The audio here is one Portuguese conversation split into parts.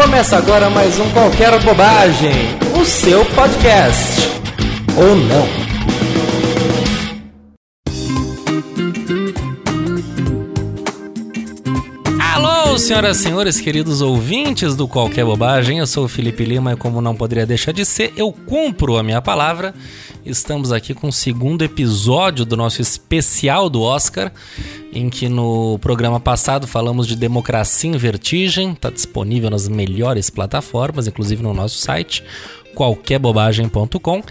Começa agora mais um Qualquer Bobagem, o seu podcast. Ou não. senhoras e senhores, queridos ouvintes do Qualquer Bobagem, eu sou o Felipe Lima e como não poderia deixar de ser, eu cumpro a minha palavra. Estamos aqui com o segundo episódio do nosso especial do Oscar, em que no programa passado falamos de Democracia em Vertigem, está disponível nas melhores plataformas, inclusive no nosso site qualquerbobagem.com.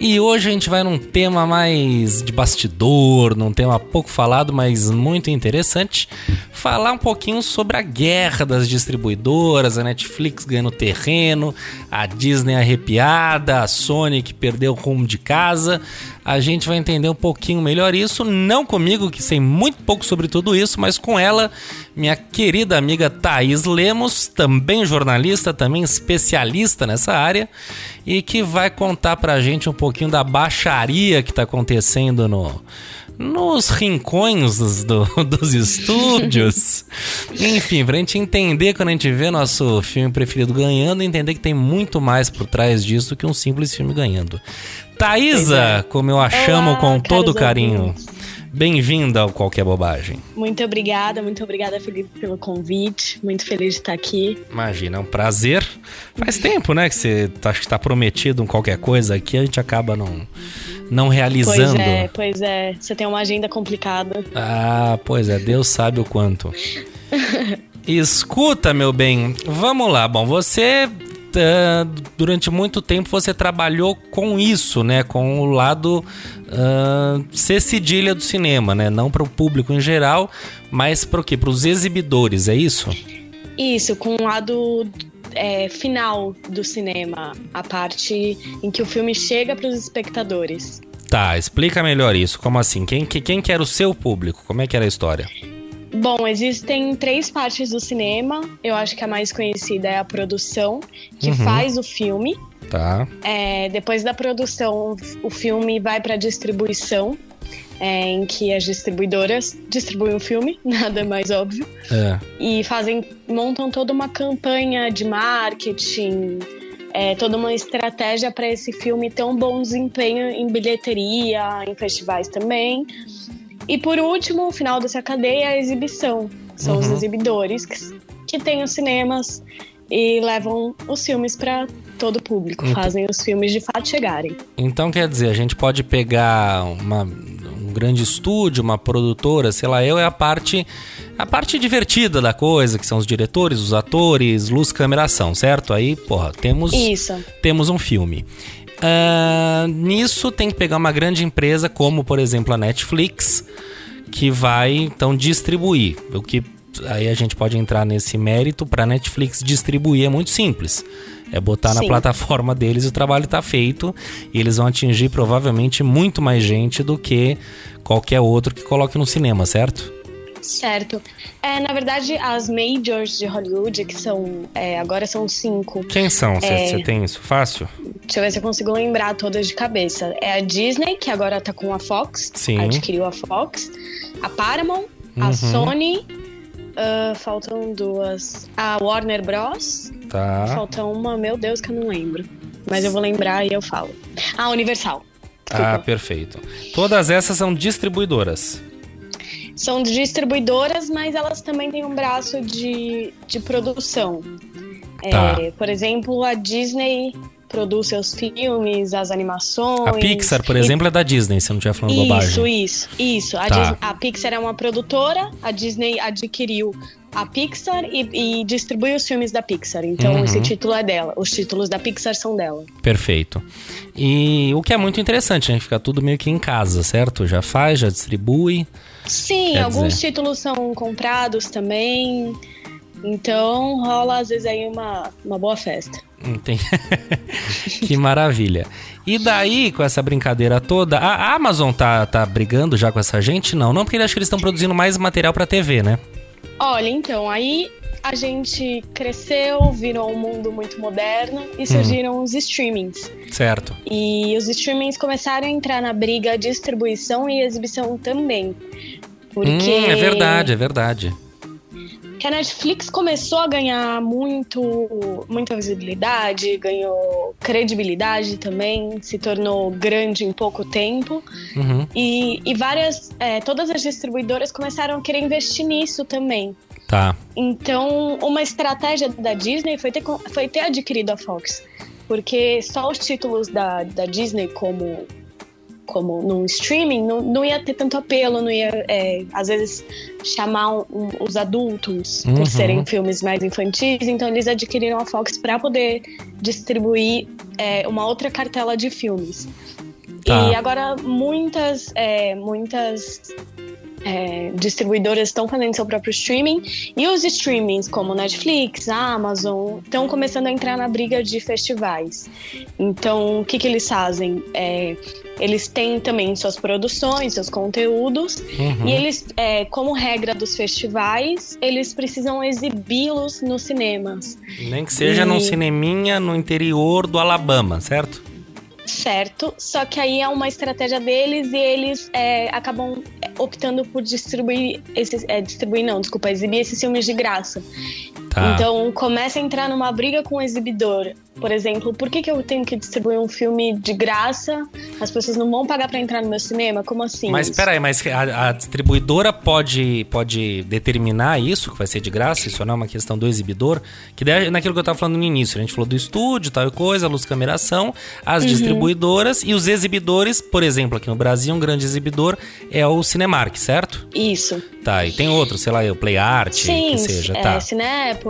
E hoje a gente vai num tema mais de bastidor, num tema pouco falado, mas muito interessante, falar um pouquinho sobre a guerra das distribuidoras, a Netflix ganhando terreno, a Disney arrepiada, a Sony que perdeu o rumo de casa. A gente vai entender um pouquinho melhor isso, não comigo, que sei muito pouco sobre tudo isso, mas com ela, minha querida amiga Thaís Lemos, também jornalista, também especialista nessa área, e que vai contar pra gente um pouquinho da baixaria que tá acontecendo no, nos rincões dos, do, dos estúdios. Enfim, pra gente entender quando a gente vê nosso filme preferido ganhando, entender que tem muito mais por trás disso que um simples filme ganhando. Thaisa, é. como eu a chamo Olá, com todo carinho. Bem-vinda ao Qualquer Bobagem. Muito obrigada, muito obrigada, Felipe, pelo convite. Muito feliz de estar aqui. Imagina, é um prazer. Faz tempo, né, que você tá, acho que está prometido um qualquer coisa aqui, a gente acaba não, não realizando. Pois é, pois é. Você tem uma agenda complicada. Ah, pois é, Deus sabe o quanto. Escuta, meu bem, vamos lá. Bom, você uh, durante muito tempo você trabalhou com isso, né? Com o lado uh, ser cedilha do cinema, né? Não para o público em geral, mas para o quê? Para os exibidores, é isso? Isso, com o lado é, final do cinema, a parte em que o filme chega para os espectadores. Tá, explica melhor isso. Como assim? Quem, quem que era o seu público? Como é que era a história? Bom, existem três partes do cinema. Eu acho que a mais conhecida é a produção, que uhum. faz o filme. Tá. É, depois da produção, o filme vai para distribuição, é, em que as distribuidoras distribuem o filme, nada mais óbvio. É. E fazem, montam toda uma campanha de marketing, é, toda uma estratégia para esse filme ter um bom desempenho em bilheteria, em festivais também. E por último, o final dessa cadeia é a exibição. São uhum. os exibidores que, que têm os cinemas e levam os filmes para todo o público, então, fazem os filmes de fato chegarem. Então quer dizer, a gente pode pegar uma, um grande estúdio, uma produtora, sei lá, eu é a parte a parte divertida da coisa, que são os diretores, os atores, luz, câmera, ação, certo? Aí, porra, temos Isso. temos um filme. Uh, nisso tem que pegar uma grande empresa como, por exemplo, a Netflix, que vai então distribuir. O que aí a gente pode entrar nesse mérito para a Netflix distribuir é muito simples. É botar Sim. na plataforma deles e o trabalho está feito e eles vão atingir provavelmente muito mais gente do que qualquer outro que coloque no cinema, certo? Certo. É, na verdade, as majors de Hollywood, que são. É, agora são cinco. Quem são? Você é... tem isso fácil? Deixa eu ver se eu consigo lembrar todas de cabeça. É a Disney, que agora tá com a Fox. Sim. Adquiriu a Fox. A Paramount, uhum. a Sony. Uh, faltam duas. A Warner Bros. Tá. Falta uma, meu Deus, que eu não lembro. Mas eu vou lembrar e eu falo. A Universal. Desculpa. Ah, perfeito. Todas essas são distribuidoras são distribuidoras, mas elas também têm um braço de, de produção. Tá. É, por exemplo, a Disney produz seus filmes, as animações. A Pixar, por exemplo, é da Disney, se não estiver falando isso, bobagem. Isso, isso, isso. A, tá. a, Pixar é uma produtora, a Disney adquiriu a Pixar e, e distribui os filmes da Pixar. Então, uhum. esse título é dela. Os títulos da Pixar são dela. Perfeito. E o que é muito interessante, né? Fica tudo meio que em casa, certo? Já faz, já distribui. Sim, Quer alguns dizer... títulos são comprados também. Então rola às vezes aí uma, uma boa festa. Entendi. que maravilha. E daí, com essa brincadeira toda, a Amazon tá, tá brigando já com essa gente? Não, não, porque acho que eles estão produzindo mais material pra TV, né? Olha, então, aí a gente cresceu, virou um mundo muito moderno e surgiram hum. os streamings. Certo. E os streamings começaram a entrar na briga distribuição e exibição também. Porque. Hum, é verdade, é verdade. que a Netflix começou a ganhar muito, muita visibilidade, ganhou credibilidade também, se tornou grande em pouco tempo. Uhum. E, e várias, é, todas as distribuidoras começaram a querer investir nisso também. Tá. Então, uma estratégia da Disney foi ter, foi ter adquirido a Fox. Porque só os títulos da, da Disney, como como num streaming, não, não ia ter tanto apelo, não ia, é, às vezes, chamar um, um, os adultos uhum. por serem filmes mais infantis, então eles adquiriram a Fox para poder distribuir é, uma outra cartela de filmes. Tá. E agora muitas, é, muitas é, distribuidoras estão fazendo seu próprio streaming e os streamings como Netflix, Amazon estão começando a entrar na briga de festivais. Então, o que, que eles fazem? É, eles têm também suas produções, seus conteúdos uhum. e eles, é, como regra dos festivais, eles precisam exibi-los nos cinemas. Nem que seja e... num cineminha no interior do Alabama, certo? certo, só que aí é uma estratégia deles e eles é, acabam optando por distribuir esses. É, distribuir não, desculpa, exibir esses filmes de graça. Tá. Então começa a entrar numa briga com o exibidor. Por exemplo, por que, que eu tenho que distribuir um filme de graça? As pessoas não vão pagar para entrar no meu cinema? Como assim? Mas espera aí, mas a, a, distribuidora pode, pode determinar isso, que vai ser de graça? Isso não é uma questão do exibidor? Que daí, naquilo que eu estava falando no início, a gente falou do estúdio, tal coisa, luz, cameração, as uhum. distribuidoras e os exibidores, por exemplo, aqui no Brasil, um grande exibidor é o Cinemark, certo? Isso. Tá, e tem outro, sei lá, o Play Art, Sim, que seja, é, tá.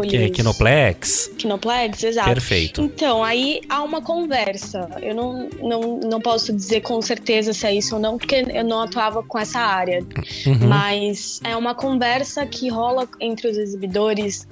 Que é Kinoplex. Kinoplex, exato. Perfeito. Então, aí há uma conversa. Eu não, não, não posso dizer com certeza se é isso ou não, porque eu não atuava com essa área. Uhum. Mas é uma conversa que rola entre os exibidores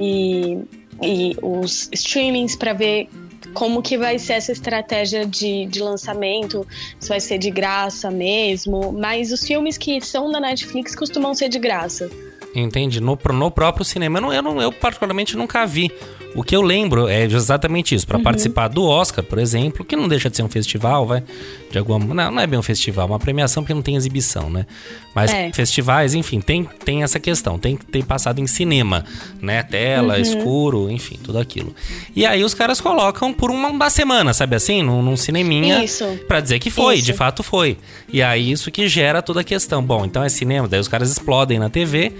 e, e os streamings para ver como que vai ser essa estratégia de, de lançamento, se vai ser de graça mesmo, mas os filmes que são da Netflix costumam ser de graça. Entendi. No, no próprio cinema. Eu, não, eu, não, eu, particularmente, nunca vi. O que eu lembro é exatamente isso. Para uhum. participar do Oscar, por exemplo, que não deixa de ser um festival, vai. De alguma. Não, não é bem um festival, é uma premiação porque não tem exibição, né? Mas é. festivais, enfim, tem, tem essa questão. Tem que ter passado em cinema, né? Tela, uhum. escuro, enfim, tudo aquilo. E aí os caras colocam por uma, uma semana, sabe assim? Num, num cineminha. Isso. Pra dizer que foi, isso. de fato foi. E aí isso que gera toda a questão. Bom, então é cinema, daí os caras explodem na TV.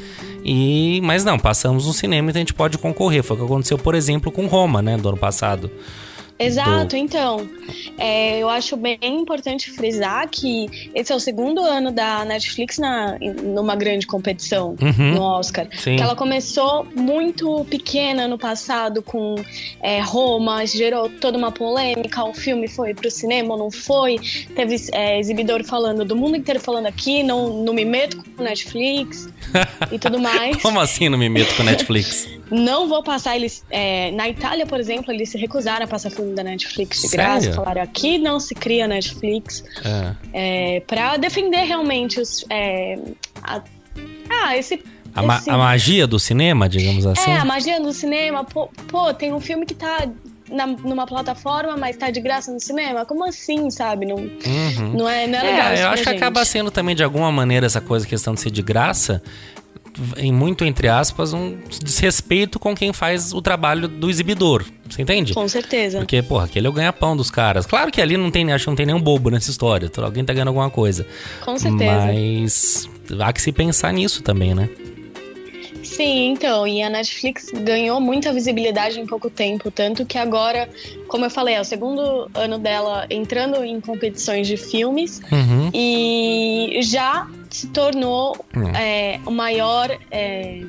E, mas não, passamos no cinema, então a gente pode concorrer. Foi o que aconteceu, por exemplo, com Roma, né, do ano passado. Exato, então. É, eu acho bem importante frisar que esse é o segundo ano da Netflix na, numa grande competição uhum, no Oscar. Sim. Que ela começou muito pequena no passado com é, Roma, gerou toda uma polêmica. O filme foi pro cinema ou não foi? Teve é, exibidor falando do mundo inteiro falando aqui, não, não me meto com Netflix e tudo mais. Como assim não me meto com Netflix? Não vou passar eles. É, na Itália, por exemplo, eles se recusaram a passar filme da Netflix de Sério? graça. Falaram aqui não se cria Netflix. É. É, pra defender realmente os. É, a, ah, esse. A, ma a, magia do cinema, digamos assim? É, a magia do cinema. Pô, pô tem um filme que tá na, numa plataforma, mas tá de graça no cinema? Como assim, sabe? Não, uhum. não, é, não é legal. É, eu acho que acaba sendo também, de alguma maneira, essa coisa, questão de ser de graça, em muito entre aspas, um desrespeito com quem faz o trabalho do exibidor. Você entende? Com certeza. Porque, porra, aquele é o ganha-pão dos caras. Claro que ali não tem, acho que não tem nenhum bobo nessa história. Alguém tá ganhando alguma coisa. Com certeza. Mas há que se pensar nisso também, né? Sim, então, e a Netflix ganhou muita visibilidade em pouco tempo, tanto que agora, como eu falei, é o segundo ano dela entrando em competições de filmes uhum. e já se tornou uhum. é, o maior. É,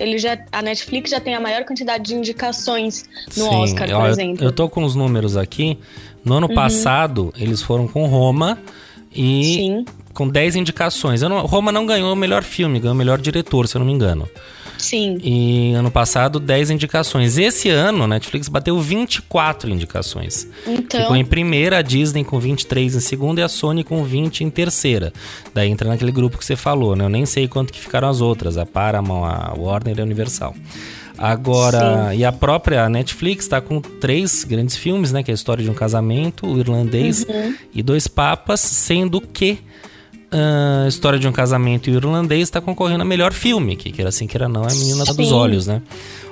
ele já, a Netflix já tem a maior quantidade de indicações no Sim, Oscar, por eu, exemplo. Eu tô com os números aqui. No ano uhum. passado, eles foram com Roma e Sim com 10 indicações. Não, Roma não ganhou o melhor filme, ganhou o melhor diretor, se eu não me engano. Sim. E ano passado, 10 indicações. Esse ano, a Netflix bateu 24 indicações. Então. Ficou em primeira, a Disney com 23 em segunda e a Sony com 20 em terceira. Daí entra naquele grupo que você falou, né? Eu nem sei quanto que ficaram as outras, a Paramount, a Warner e a Universal. Agora, Sim. e a própria Netflix está com três grandes filmes, né? Que é a história de um casamento, o irlandês uhum. e dois papas, sendo que uh, História de um Casamento Irlandês está concorrendo a melhor filme, que queira assim, queira não, é a Menina Sim. dos Olhos, né?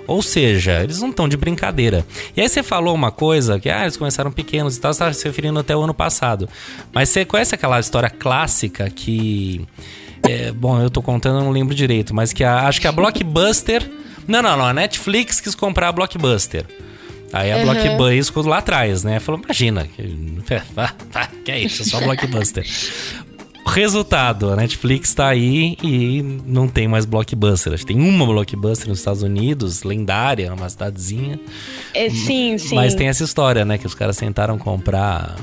Ou seja, eles não estão de brincadeira. E aí você falou uma coisa, que ah, eles começaram pequenos e tal, você estava se referindo até o ano passado. Mas você conhece aquela história clássica que... É, bom, eu tô contando, eu não lembro direito, mas que a, acho que a Blockbuster... Não, não, não, a Netflix quis comprar a Blockbuster. Aí a uhum. Blockbuster lá atrás, né? Falou, imagina, que, que é isso, só Blockbuster. Resultado, a Netflix tá aí e não tem mais blockbuster. Tem uma blockbuster nos Estados Unidos, lendária, numa cidadezinha. É, sim, sim. Mas tem essa história, né? Que os caras tentaram comprar.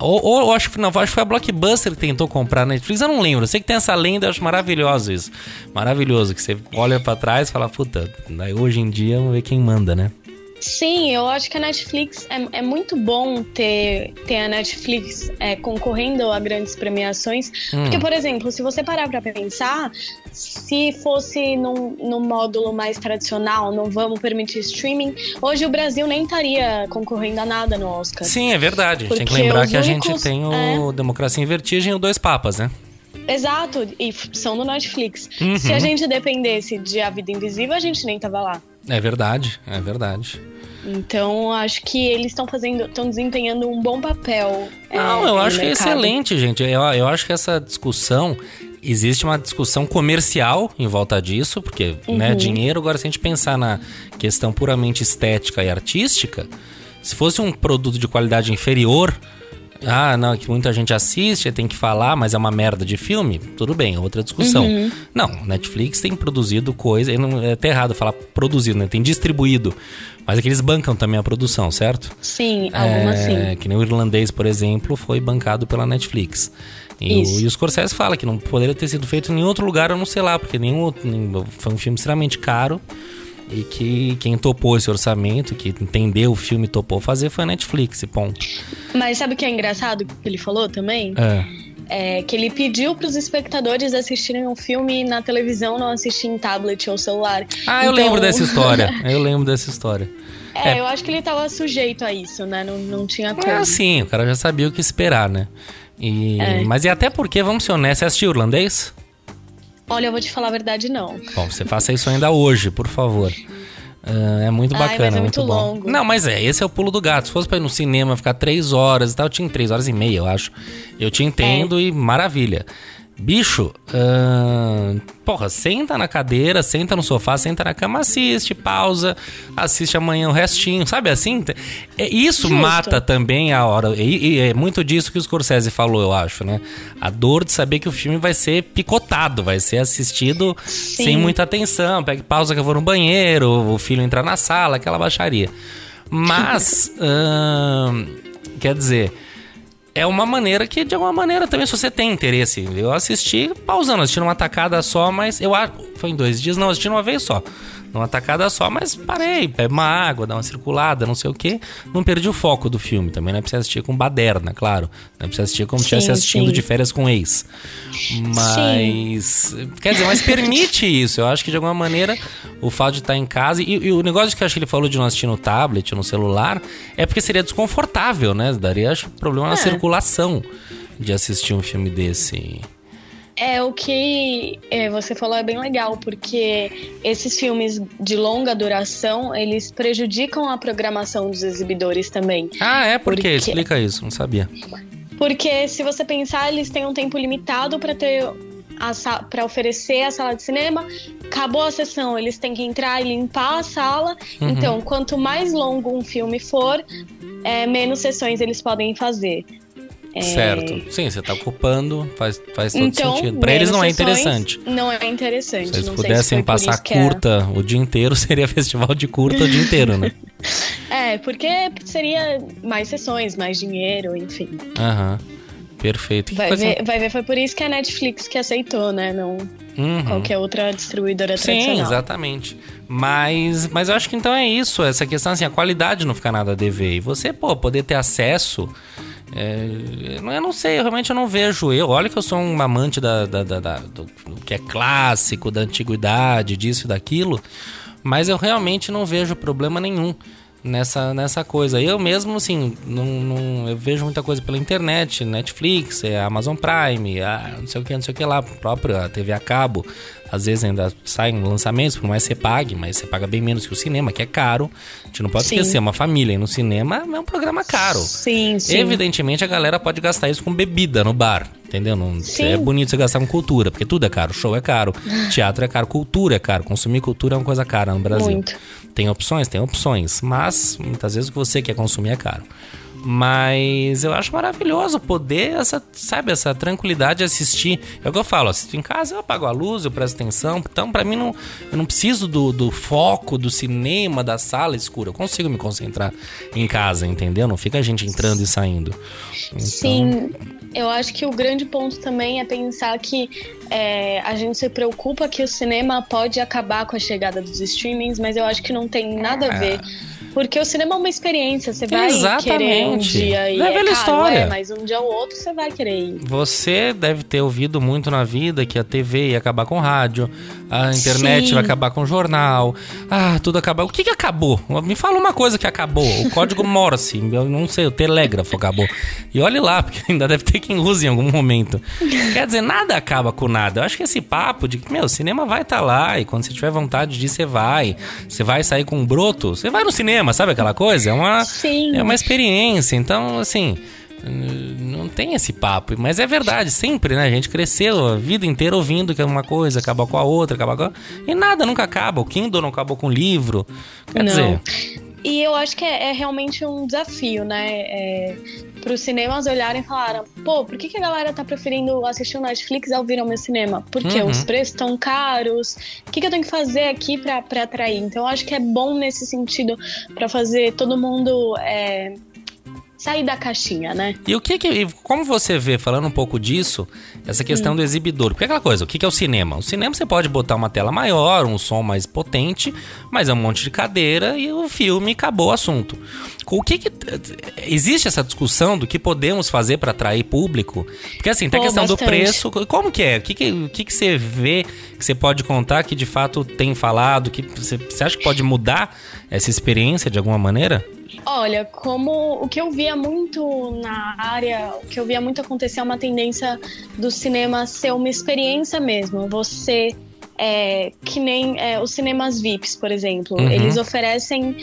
Ou, ou acho que não, acho que foi a Blockbuster que tentou comprar a Netflix, eu não lembro. Eu sei que tem essa lenda, eu acho maravilhoso isso. Maravilhoso, que você olha para trás e fala, puta, hoje em dia vamos ver quem manda, né? Sim, eu acho que a Netflix é, é muito bom ter, ter a Netflix é, concorrendo a grandes premiações. Hum. Porque, por exemplo, se você parar pra pensar, se fosse num, num módulo mais tradicional, não vamos permitir streaming, hoje o Brasil nem estaria concorrendo a nada no Oscar. Sim, é verdade. Tem que lembrar que a gente tem o é... Democracia em Vertigem e o Dois Papas, né? Exato, e são do Netflix. Uhum. Se a gente dependesse de A Vida Invisível, a gente nem tava lá. É verdade, é verdade. Então, acho que eles estão fazendo, estão desempenhando um bom papel. Não, é, eu acho que é excelente, gente. Eu, eu acho que essa discussão existe uma discussão comercial em volta disso, porque né, uhum. né, dinheiro. Agora, se a gente pensar na questão puramente estética e artística, se fosse um produto de qualidade inferior, ah, não, que muita gente assiste, tem que falar, mas é uma merda de filme, tudo bem, é outra discussão. Uhum. Não, Netflix tem produzido coisa, não, é até errado falar produzido, né? Tem distribuído. Mas é que eles bancam também a produção, certo? Sim, alguma é, sim. Que nem o irlandês, por exemplo, foi bancado pela Netflix. E, o, e o Scorsese fala que não poderia ter sido feito em nenhum outro lugar, eu não sei lá, porque nenhum, nem, foi um filme extremamente caro e que quem topou esse orçamento, que entendeu o filme e topou fazer foi a Netflix, ponto. Mas sabe o que é engraçado que ele falou também? É. É, que ele pediu para os espectadores assistirem um filme na televisão, não assistir em tablet ou celular. Ah, eu então... lembro dessa história. Eu lembro dessa história. É, é, eu acho que ele estava sujeito a isso, né? Não, não tinha como. É, sim, o cara já sabia o que esperar, né? E... É. Mas e até porque, vamos ser honestos, você assistiu irlandês? Olha, eu vou te falar a verdade, não. Bom, você faça isso ainda hoje, por favor. Uh, é muito bacana, Ai, mas é muito, muito bom. Longo. Não, mas é, esse é o pulo do gato. Se fosse pra ir no cinema ficar três horas e tal, eu tinha três horas e meia, eu acho. Eu te entendo é. e maravilha. Bicho, porra, senta na cadeira, senta no sofá, senta na cama, assiste, pausa, assiste amanhã o restinho, sabe assim? É, isso Justo. mata também a hora. E, e, é muito disso que o Scorsese falou, eu acho, né? A dor de saber que o filme vai ser picotado, vai ser assistido Sim. sem muita atenção. Pega pausa que eu vou no banheiro, o filho entrar na sala, aquela baixaria. Mas, quer dizer é uma maneira que, de alguma maneira, também, se você tem interesse, eu assisti pausando, assisti uma tacada só, mas eu acho. Foi em dois dias? Não, assisti uma vez só numa tacada só, mas parei, pego uma água, dá uma circulada, não sei o que. Não perdi o foco do filme. Também não é preciso assistir com baderna, claro. Não é preciso assistir como se estivesse assistindo sim. de férias com ex. Mas. Sim. Quer dizer, mas permite isso. Eu acho que de alguma maneira o fato de estar em casa. E, e o negócio que eu acho que ele falou de não assistir no tablet, no celular, é porque seria desconfortável, né? Daria acho, problema é. na circulação de assistir um filme desse. É, o que é, você falou é bem legal, porque esses filmes de longa duração, eles prejudicam a programação dos exibidores também. Ah, é? Por porque... quê? Explica isso, não sabia. Porque se você pensar, eles têm um tempo limitado para ter para oferecer a sala de cinema, acabou a sessão, eles têm que entrar e limpar a sala. Uhum. Então, quanto mais longo um filme for, é, menos sessões eles podem fazer. É... Certo. Sim, você está ocupando, faz, faz todo então, sentido. Para eles não é interessante. Não é interessante. Se eles pudessem se passar curta o dia inteiro, seria festival de curta o dia inteiro, né? é, porque seria mais sessões, mais dinheiro, enfim. Aham. Perfeito. Vai ver, vai ver, foi por isso que a Netflix que aceitou, né? Não uhum. qualquer outra distribuidora Sim, tradicional. Sim, exatamente. Mas, mas eu acho que então é isso. Essa questão, assim, a qualidade não fica nada a dever. E você, pô, poder ter acesso é, eu não sei, eu realmente eu não vejo eu. Olha que eu sou um amante da, da, da, da do, do, que é clássico, da antiguidade, disso e daquilo. Mas eu realmente não vejo problema nenhum nessa, nessa coisa. Eu mesmo, assim, não, não, eu vejo muita coisa pela internet, Netflix, é Amazon Prime, ah, não sei o que, não sei o que lá, própria TV a cabo. Às vezes ainda saem lançamentos, por mais que você pague, mas você paga bem menos que o cinema, que é caro. A gente não pode sim. esquecer, uma família no cinema é um programa caro. Sim, sim. Evidentemente a galera pode gastar isso com bebida no bar. Entendeu? Não, é bonito você gastar com cultura, porque tudo é caro. Show é caro, teatro é caro, cultura é caro. Consumir cultura é uma coisa cara no Brasil. Muito. Tem opções? Tem opções. Mas muitas vezes o que você quer consumir é caro. Mas eu acho maravilhoso poder, essa, sabe, essa tranquilidade de assistir. É o que eu falo, assisto em casa, eu apago a luz, eu presto atenção. Então, para mim, não, eu não preciso do, do foco do cinema, da sala escura. Eu consigo me concentrar em casa, entendeu? Não fica a gente entrando e saindo. Então... Sim, eu acho que o grande ponto também é pensar que é, a gente se preocupa que o cinema pode acabar com a chegada dos streamings, mas eu acho que não tem nada a ver. É porque o cinema é uma experiência, você vai Exatamente. querer um dia ir. É, é velha história. É, mas um dia ou outro você vai querer ir. Você deve ter ouvido muito na vida que a TV ia acabar com rádio, a internet Sim. vai acabar com jornal, ah, tudo acabou. O que, que acabou? Me fala uma coisa que acabou. O código Morse, eu não sei, o telégrafo acabou. E olhe lá, porque ainda deve ter quem use em algum momento. Quer dizer, nada acaba com nada. Eu acho que esse papo de que, meu, o cinema vai estar tá lá e quando você tiver vontade de ir, você vai. Você vai sair com um broto, você vai no cinema cinema, sabe aquela coisa? É uma, Sim. é uma experiência. Então, assim, não tem esse papo. Mas é verdade, sempre, né? A gente cresceu a vida inteira ouvindo que uma coisa acaba com a outra, acaba com a... E nada nunca acaba. O Kindle não acabou com o livro. Quer não. dizer. E eu acho que é, é realmente um desafio, né? É, para os cinemas olharem e falaram: pô, por que, que a galera tá preferindo assistir o Netflix ao vir ao meu cinema? Porque uhum. os preços estão caros. O que, que eu tenho que fazer aqui para atrair? Então, eu acho que é bom nesse sentido para fazer todo mundo. É, sair da caixinha, né? E o que que, como você vê, falando um pouco disso, essa questão hum. do exibidor? Porque é aquela coisa, o que que é o cinema? O cinema você pode botar uma tela maior, um som mais potente, mas é um monte de cadeira e o filme acabou o assunto. O que que existe essa discussão do que podemos fazer para atrair público? Porque assim, tem a questão bastante. do preço, como que é? O que que, o que que você vê que você pode contar que de fato tem falado, que você, você acha que pode mudar essa experiência de alguma maneira? Olha, como o que eu via muito na área, o que eu via muito acontecer é uma tendência do cinema ser uma experiência mesmo. Você é, que nem é, os cinemas VIPs, por exemplo, uhum. eles oferecem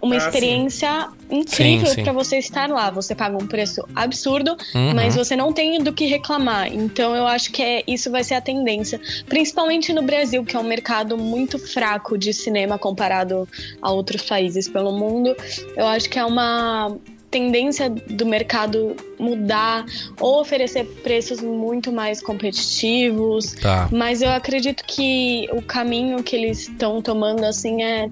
uma ah, experiência sim. incrível para você estar lá. Você paga um preço absurdo, uhum. mas você não tem do que reclamar. Então eu acho que é, isso vai ser a tendência, principalmente no Brasil, que é um mercado muito fraco de cinema comparado a outros países pelo mundo. Eu acho que é uma tendência do mercado mudar ou oferecer preços muito mais competitivos. Tá. Mas eu acredito que o caminho que eles estão tomando assim é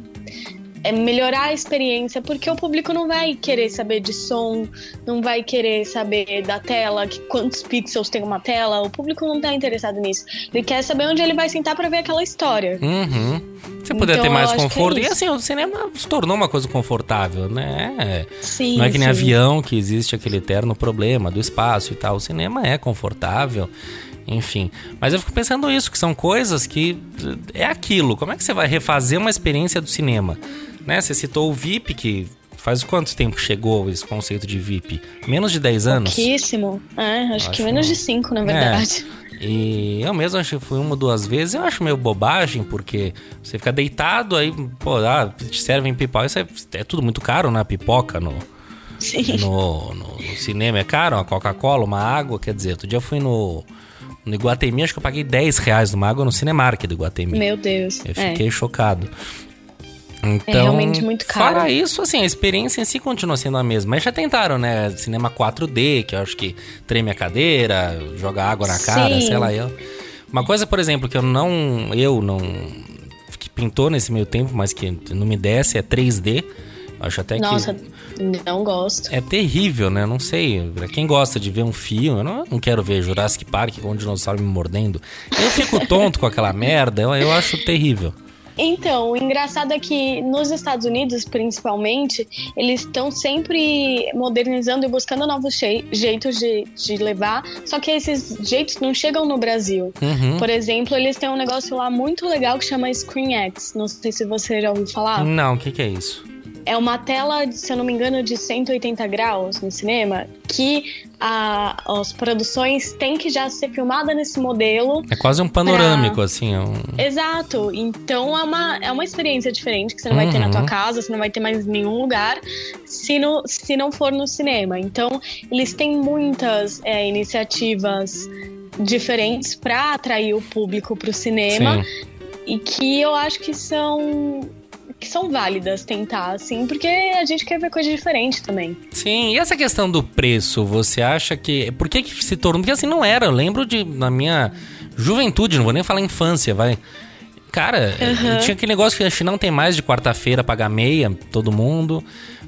é melhorar a experiência, porque o público não vai querer saber de som, não vai querer saber da tela, que quantos pixels tem uma tela. O público não tá interessado nisso. Ele quer saber onde ele vai sentar para ver aquela história. Uhum. Você puder então, ter mais conforto. É e assim, o cinema se tornou uma coisa confortável, né? Sim, não é que nem sim. avião que existe aquele eterno problema do espaço e tal. O cinema é confortável enfim. Mas eu fico pensando isso, que são coisas que é aquilo. Como é que você vai refazer uma experiência do cinema? Né? Você citou o VIP, que faz quanto tempo chegou esse conceito de VIP? Menos de 10 anos? Pouquíssimo. É, acho, acho que menos de 5, na verdade. É. E eu mesmo acho que fui uma ou duas vezes. Eu acho meio bobagem, porque você fica deitado, aí, pô, ah, te servem pipoca. Isso é, é tudo muito caro, né? Pipoca no, no, no, no, cinema é caro, uma Coca-Cola, uma água. Quer dizer, outro dia eu fui no, no Iguatemi, acho que eu paguei 10 reais numa água no Cinemark do Iguatemi. Meu Deus. Eu fiquei é. chocado. Então, é realmente muito caro. Fora isso, assim, a experiência em si continua sendo a mesma. Mas já tentaram, né? Cinema 4D, que eu acho que treme a cadeira, joga água na cara, Sim. sei lá. Eu. Uma coisa, por exemplo, que eu não. Eu não. que pintou nesse meio tempo, mas que não me desce é 3D. Acho até Nossa, que. Nossa, não gosto. É terrível, né? Não sei. Pra quem gosta de ver um filme, eu não, não quero ver Jurassic Park com um dinossauro me mordendo. Eu fico tonto com aquela merda, eu, eu acho terrível. Então, o engraçado é que nos Estados Unidos, principalmente, eles estão sempre modernizando e buscando novos jeitos de, de levar, só que esses jeitos não chegam no Brasil. Uhum. Por exemplo, eles têm um negócio lá muito legal que chama ScreenX. Não sei se você já ouviu falar. Não, o que, que é isso? é uma tela, se eu não me engano, de 180 graus no cinema, que a, as produções têm que já ser filmada nesse modelo. É quase um panorâmico, pra... assim. É um... Exato. Então é uma, é uma experiência diferente que você não uhum. vai ter na tua uhum. casa, você não vai ter mais em nenhum lugar, se, no, se não for no cinema. Então, eles têm muitas é, iniciativas diferentes para atrair o público para o cinema. Sim. E que eu acho que são que são válidas tentar, assim, porque a gente quer ver coisa diferente também. Sim, e essa questão do preço, você acha que. Por que, que se tornou? Porque assim não era. Eu lembro de, na minha juventude, não vou nem falar infância, vai. Cara, uhum. tinha aquele negócio que a gente não tem mais de quarta-feira pagar meia, todo mundo.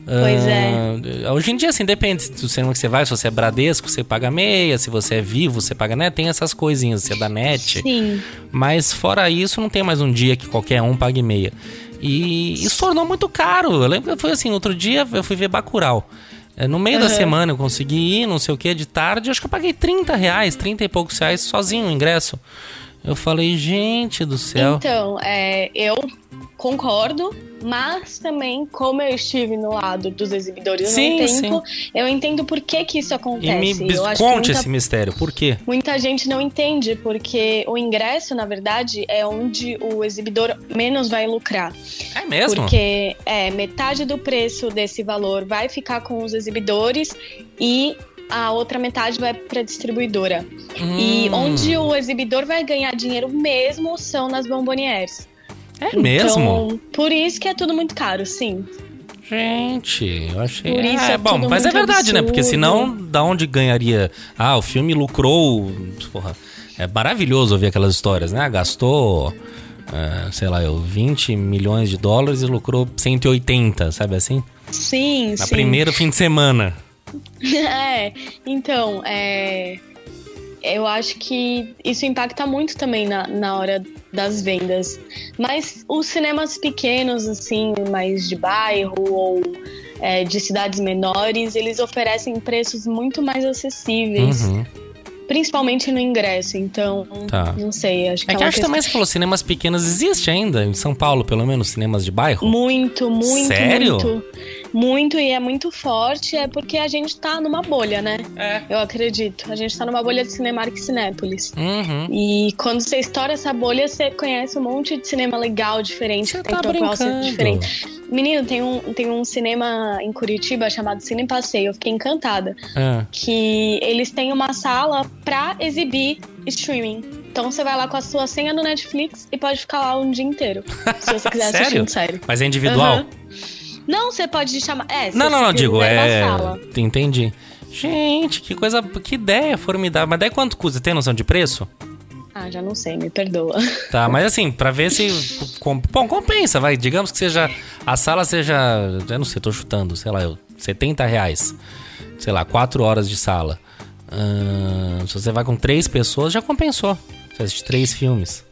Pois uh, é. Ah, hoje em dia, assim, depende do cinema que você vai. Se você é Bradesco, você paga meia. Se você é vivo, você paga net. Tem essas coisinhas, você é da net. Sim. Mas fora isso, não tem mais um dia que qualquer um pague meia. E isso tornou muito caro. Eu lembro que foi assim, outro dia eu fui ver Bacurau. É, no meio uhum. da semana eu consegui ir, não sei o que, de tarde, acho que eu paguei 30 reais, 30 e poucos reais sozinho o ingresso. Eu falei, gente do céu. Então, é, eu concordo, mas também, como eu estive no lado dos exibidores sim, no tempo, sim. eu entendo por que, que isso acontece. E me conte muita, esse mistério, por quê? Muita gente não entende, porque o ingresso, na verdade, é onde o exibidor menos vai lucrar. É mesmo? Porque é, metade do preço desse valor vai ficar com os exibidores e a outra metade vai para a distribuidora. Hum. E onde o exibidor vai ganhar dinheiro mesmo são nas bombonières. É então, mesmo? Por isso que é tudo muito caro, sim. Gente, eu achei. Por isso é, é bom, mas é verdade, absurdo. né? Porque senão, da onde ganharia? Ah, o filme lucrou. Porra, é maravilhoso ouvir aquelas histórias, né? Gastou, é, sei lá, eu, 20 milhões de dólares e lucrou 180, sabe assim? Sim, Na sim. primeiro fim de semana. é, então, é, eu acho que isso impacta muito também na, na hora das vendas. Mas os cinemas pequenos, assim, mais de bairro ou é, de cidades menores, eles oferecem preços muito mais acessíveis. Uhum. Principalmente no ingresso, então tá. não sei, acho que é, é que acho que também você falou cinemas pequenos existe ainda em São Paulo, pelo menos cinemas de bairro. Muito, muito, Sério? muito muito e é muito forte é porque a gente tá numa bolha, né? É. Eu acredito. A gente tá numa bolha de Cinemark Cinépolis. Uhum. E quando você estoura essa bolha, você conhece um monte de cinema legal, diferente, você que tem tá proposta diferente. Menino, tem um, tem um cinema em Curitiba chamado Cine Passeio. Eu fiquei encantada. É. Que eles têm uma sala pra exibir streaming. Então você vai lá com a sua senha no Netflix e pode ficar lá um dia inteiro. Se você quiser assistir um sério. Mas é individual? Uhum. Não, você pode chamar. É, não, não, não, digo, é. Entendi. Gente, que coisa. Que ideia formidável. Mas daí quanto custa? Tem noção de preço? Ah, já não sei, me perdoa. Tá, mas assim, pra ver se. Bom, compensa, vai. Digamos que seja. A sala seja. Eu não sei, tô chutando, sei lá, 70 reais. Sei lá, 4 horas de sala. Uh, se você vai com três pessoas, já compensou. Você assiste três filmes.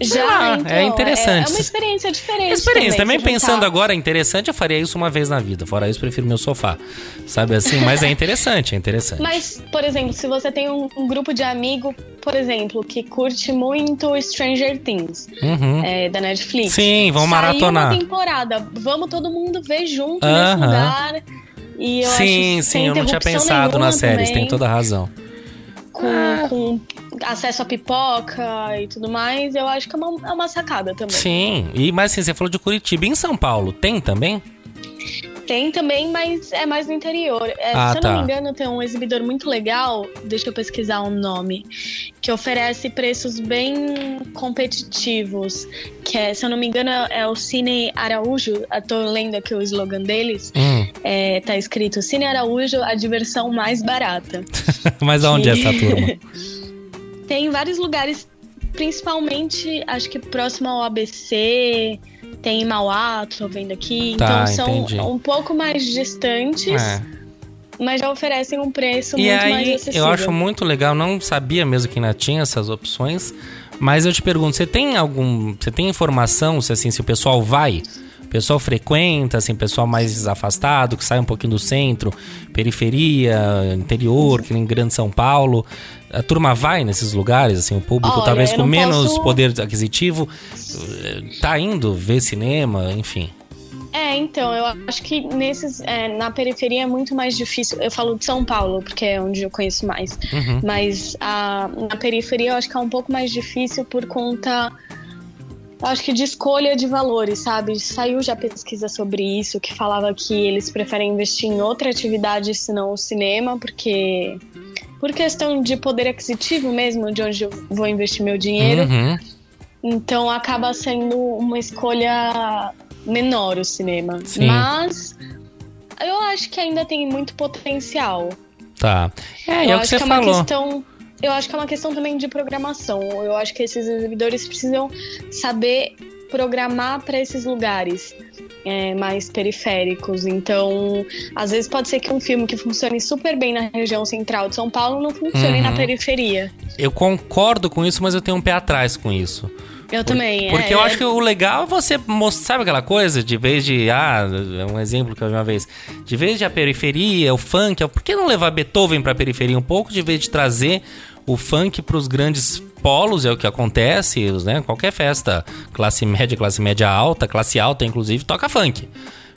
Já, ah, então, é interessante. É, é, uma experiência diferente. Experiência. Também, também pensando agora, é interessante, eu faria isso uma vez na vida. Fora isso, prefiro meu sofá. Sabe assim? Mas é interessante, é interessante. Mas, por exemplo, se você tem um, um grupo de amigo, por exemplo, que curte muito Stranger Things, uhum. é, da Netflix. Sim, vamos maratonar. uma temporada. Vamos todo mundo ver junto uhum. nesse lugar. E eu sim, sim, eu não tinha pensado nas séries, tem toda a razão. Com, ah. com acesso a pipoca e tudo mais, eu acho que é uma, é uma sacada também. Sim, e mas assim, você falou de Curitiba. Em São Paulo, tem também? Tem também, mas é mais no interior. É, ah, se eu tá. não me engano, tem um exibidor muito legal, deixa eu pesquisar o um nome, que oferece preços bem competitivos. Que é, se eu não me engano, é o Cine Araújo. Eu tô lendo aqui o slogan deles. Hum. É, tá escrito Cine Araújo, a diversão mais barata. mas aonde é essa turma? Tem vários lugares, principalmente, acho que próximo ao ABC, tem Mauá, tô vendo aqui. Tá, então são entendi. um pouco mais distantes. É. Mas já oferecem um preço e muito aí, mais acessível. Eu acho muito legal, não sabia mesmo que ainda tinha essas opções. Mas eu te pergunto, você tem algum. Você tem informação se assim, se o pessoal vai? Pessoal frequenta, assim, pessoal mais afastado, que sai um pouquinho do centro, periferia, interior, que nem Grande São Paulo. A turma vai nesses lugares, assim, o público Olha, talvez com menos posso... poder aquisitivo tá indo ver cinema, enfim. É, então, eu acho que nesses. É, na periferia é muito mais difícil. Eu falo de São Paulo, porque é onde eu conheço mais. Uhum. Mas a, na periferia eu acho que é um pouco mais difícil por conta. Acho que de escolha de valores, sabe? Saiu já pesquisa sobre isso, que falava que eles preferem investir em outra atividade senão o cinema, porque. Por questão de poder aquisitivo mesmo, de onde eu vou investir meu dinheiro. Uhum. Então acaba sendo uma escolha menor o cinema. Sim. Mas eu acho que ainda tem muito potencial. Tá. É, eu é o que você que é falou. Questão, eu acho que é uma questão também de programação. Eu acho que esses exibidores precisam saber programar para esses lugares. É, mais periféricos. Então, às vezes pode ser que um filme que funcione super bem na região central de São Paulo não funcione uhum. na periferia. Eu concordo com isso, mas eu tenho um pé atrás com isso. Eu também. Porque é, eu é... acho que o legal é você mostrar, sabe aquela coisa? De vez de. Ah, é um exemplo que eu vi uma vez. De vez de a periferia, o funk, por que não levar Beethoven pra periferia um pouco, de vez de trazer o funk para os grandes polos, é o que acontece, né? Qualquer festa, classe média, classe média alta, classe alta, inclusive, toca funk.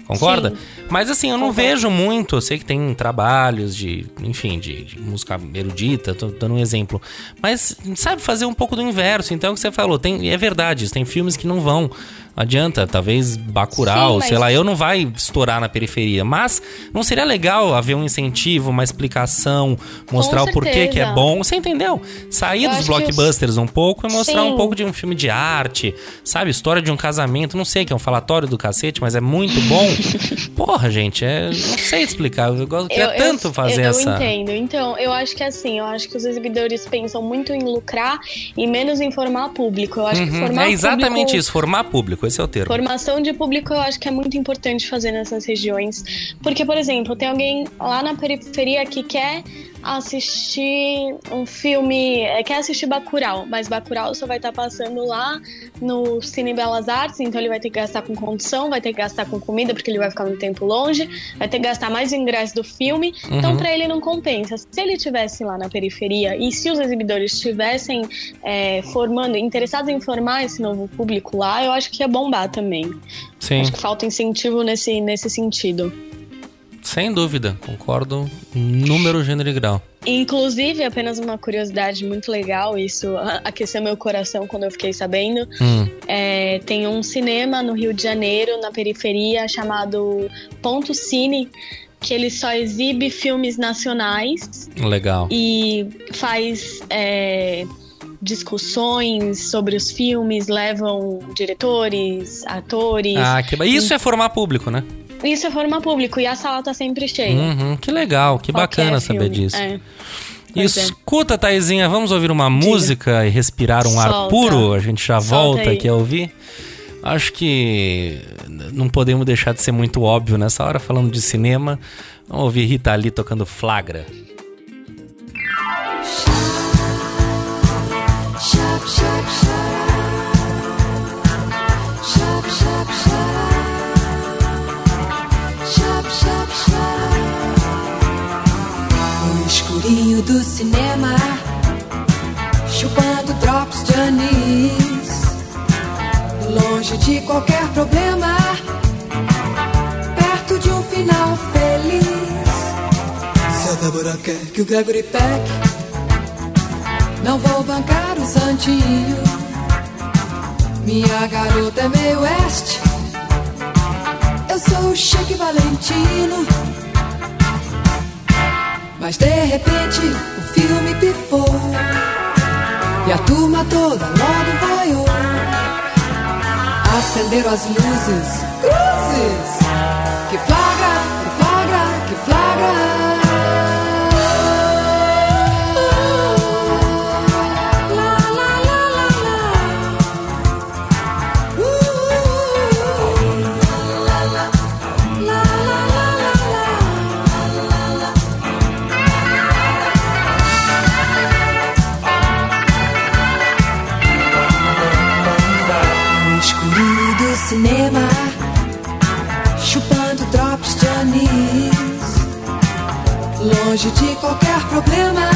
Concorda? Sim. Mas assim, eu não Concordo. vejo muito. Eu sei que tem trabalhos de, enfim, de, de, música erudita, tô dando um exemplo. Mas sabe fazer um pouco do inverso. Então é o que você falou, tem, é verdade, tem filmes que não vão adianta, talvez Bacurau, Sim, mas... sei lá, eu não vai estourar na periferia, mas não seria legal haver um incentivo, uma explicação, mostrar o porquê que é bom, você entendeu? Sair eu dos blockbusters um pouco e mostrar Sim. um pouco de um filme de arte, sabe? História de um casamento, não sei, que é um falatório do cacete, mas é muito bom. Porra, gente, é, não sei explicar, eu queria eu, tanto eu, fazer eu essa... Eu entendo, então, eu acho que assim, eu acho que os exibidores pensam muito em lucrar e menos em formar público, eu acho uhum, que formar É exatamente público... isso, formar público público, esse é o termo. Formação de público eu acho que é muito importante fazer nessas regiões. Porque, por exemplo, tem alguém lá na periferia que quer assistir um filme, é, quer assistir Bacurau, mas Bacurau só vai estar tá passando lá no Cine Belas Artes, então ele vai ter que gastar com condução, vai ter que gastar com comida, porque ele vai ficar um tempo longe, vai ter que gastar mais ingresso do filme, então, uhum. então para ele não compensa. Se ele tivesse lá na periferia e se os exibidores estivessem é, formando, interessados em formar esse novo público lá, eu acho que ia bombar também. Sim. Acho que falta incentivo nesse, nesse sentido. Sem dúvida, concordo. Número, gênero e grau. Inclusive, apenas uma curiosidade muito legal, isso aqueceu meu coração quando eu fiquei sabendo. Hum. É, tem um cinema no Rio de Janeiro, na periferia, chamado Ponto Cine, que ele só exibe filmes nacionais. Legal. E faz. É, discussões sobre os filmes, levam diretores, atores. Ah, que... isso é formar público, né? Isso é forma público e a sala tá sempre cheia. Uhum, que legal, que Qualquer bacana filme. saber disso. É. Escuta, é. Taizinha, vamos ouvir uma Diga. música e respirar um Solta. ar puro? A gente já Solta volta aí. aqui a ouvir. Acho que não podemos deixar de ser muito óbvio nessa hora, falando de cinema. Vamos ouvir Rita Lee tocando Flagra. Do cinema, chupando drops de anis, longe de qualquer problema, perto de um final feliz. Se a Débora quer que o Gregory Peck, não vou bancar o santinho. Minha garota é meio oeste, eu sou o Cheque Valentino. Mas de repente o filme pifou. E a turma toda logo vaiou. Acenderam as luzes, cruzes. Que flagra, que flagra, que flagra longe de qualquer problema,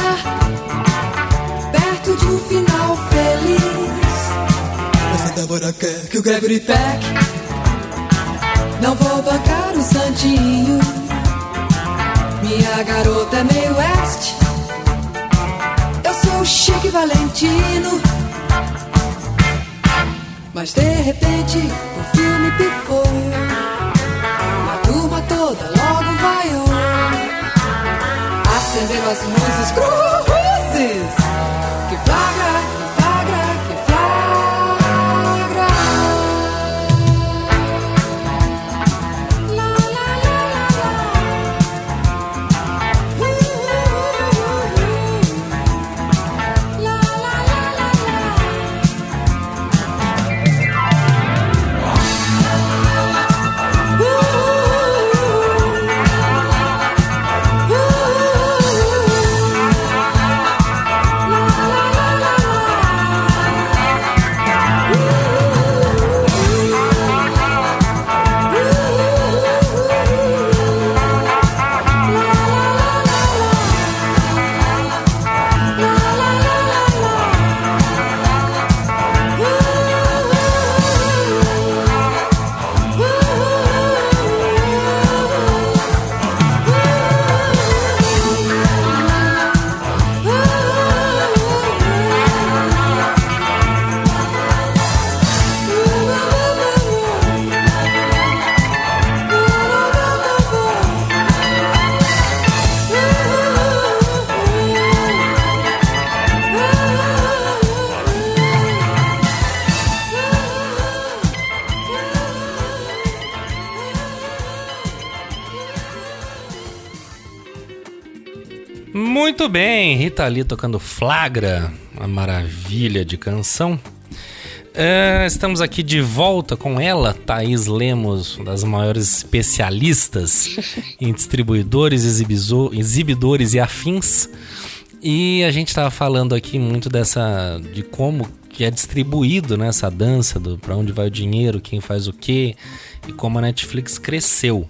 perto de um final feliz. Mas a Débora quer que o Gregory Peck Não vou bancar o santinho. Minha garota é meio oeste. Eu sou o Chique Valentino. Mas de repente o filme pifou. As luzes cruzes. Bem, Rita Lee tocando Flagra, uma maravilha de canção. Uh, estamos aqui de volta com ela, Thaís Lemos, uma das maiores especialistas em distribuidores, exibidores e afins. E a gente estava falando aqui muito dessa de como que é distribuído nessa né, dança do para onde vai o dinheiro, quem faz o quê e como a Netflix cresceu.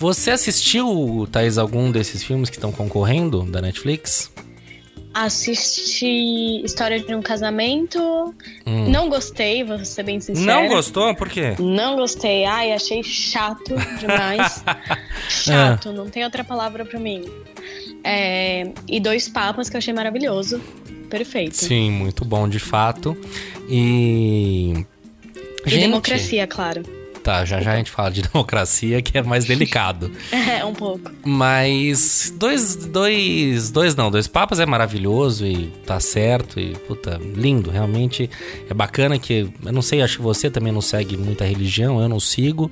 Você assistiu, Thais, algum desses filmes que estão concorrendo da Netflix? Assisti História de um Casamento. Hum. Não gostei, vou ser bem sincera. Não gostou? Por quê? Não gostei. Ai, achei chato demais. chato, ah. não tem outra palavra para mim. É... E Dois Papas, que eu achei maravilhoso. Perfeito. Sim, muito bom de fato. E. E Gente... democracia, claro. Tá, já já a gente fala de democracia, que é mais delicado. é, um pouco. Mas dois, dois, dois não, dois papas é maravilhoso e tá certo e puta, lindo, realmente é bacana que, eu não sei, acho que você também não segue muita religião, eu não sigo,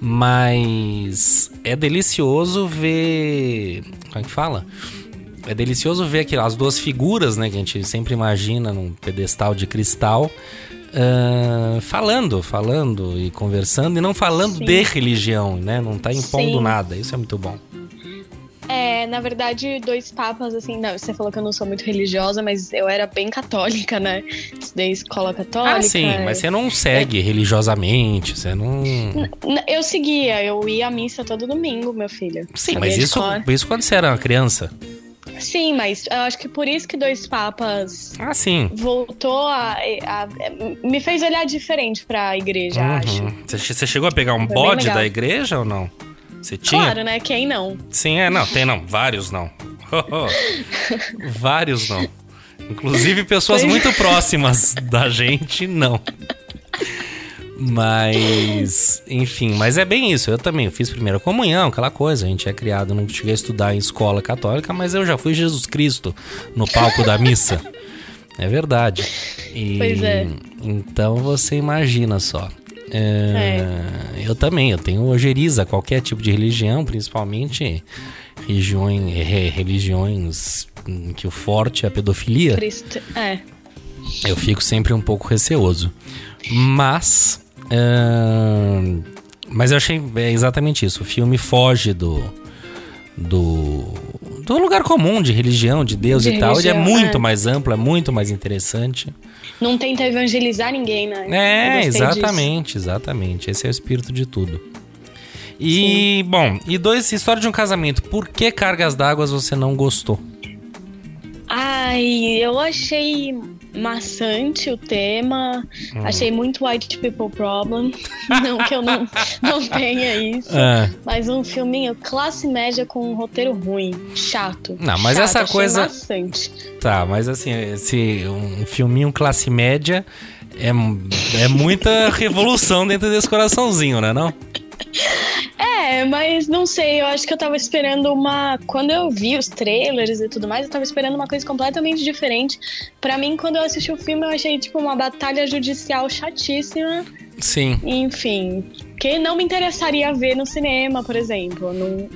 mas é delicioso ver, como é que fala? É delicioso ver aquelas duas figuras, né, que a gente sempre imagina num pedestal de cristal, uh, falando, falando e conversando e não falando Sim. de religião, né? Não tá impondo Sim. nada. Isso é muito bom. É, na verdade, dois papas, assim, não, você falou que eu não sou muito religiosa, mas eu era bem católica, né? Estudei escola católica. Ah, sim, mas você não segue é... religiosamente, você não. Eu seguia, eu ia à missa todo domingo, meu filho. Sim, mas isso, isso quando você era uma criança. Sim, mas eu acho que por isso que Dois Papas ah, sim. voltou a, a, a Me fez olhar diferente pra igreja, uhum. acho. Você chegou a pegar um Foi bode da igreja ou não? Você tinha? Claro, né? Quem não? Sim, é, não, tem não. Vários não. Vários não. Inclusive pessoas muito próximas da gente, não. Mas, enfim, mas é bem isso. Eu também fiz primeira comunhão, aquela coisa. A gente é criado, não cheguei a estudar em escola católica, mas eu já fui Jesus Cristo no palco da missa. É verdade. E, pois é. Então você imagina só. É, é. Eu também, eu tenho ojeriza qualquer tipo de religião, principalmente religiões, religiões que o forte é a pedofilia. Cristo, é. Eu fico sempre um pouco receoso. Mas Uh, mas eu achei é exatamente isso. O filme foge do. do. do lugar comum de religião, de Deus de e religião, tal. Ele é muito é. mais amplo, é muito mais interessante. Não tenta evangelizar ninguém, né? É, exatamente, disso. exatamente. Esse é o espírito de tudo. E, Sim. bom, e dois, história de um casamento. Por que Cargas d'Água você não gostou? Ai, eu achei maçante o tema. Hum. Achei muito White People Problem. não que eu não, não tenha isso. É. Mas um filminho classe média com um roteiro ruim, chato. Não, mas chato, essa coisa. Maçante. Tá, mas assim, esse um filminho classe média é, é muita revolução dentro desse coraçãozinho, né? Não? É, mas não sei, eu acho que eu tava esperando uma. Quando eu vi os trailers e tudo mais, eu tava esperando uma coisa completamente diferente. Para mim, quando eu assisti o filme, eu achei tipo uma batalha judicial chatíssima. Sim. Enfim, que não me interessaria ver no cinema, por exemplo. Não,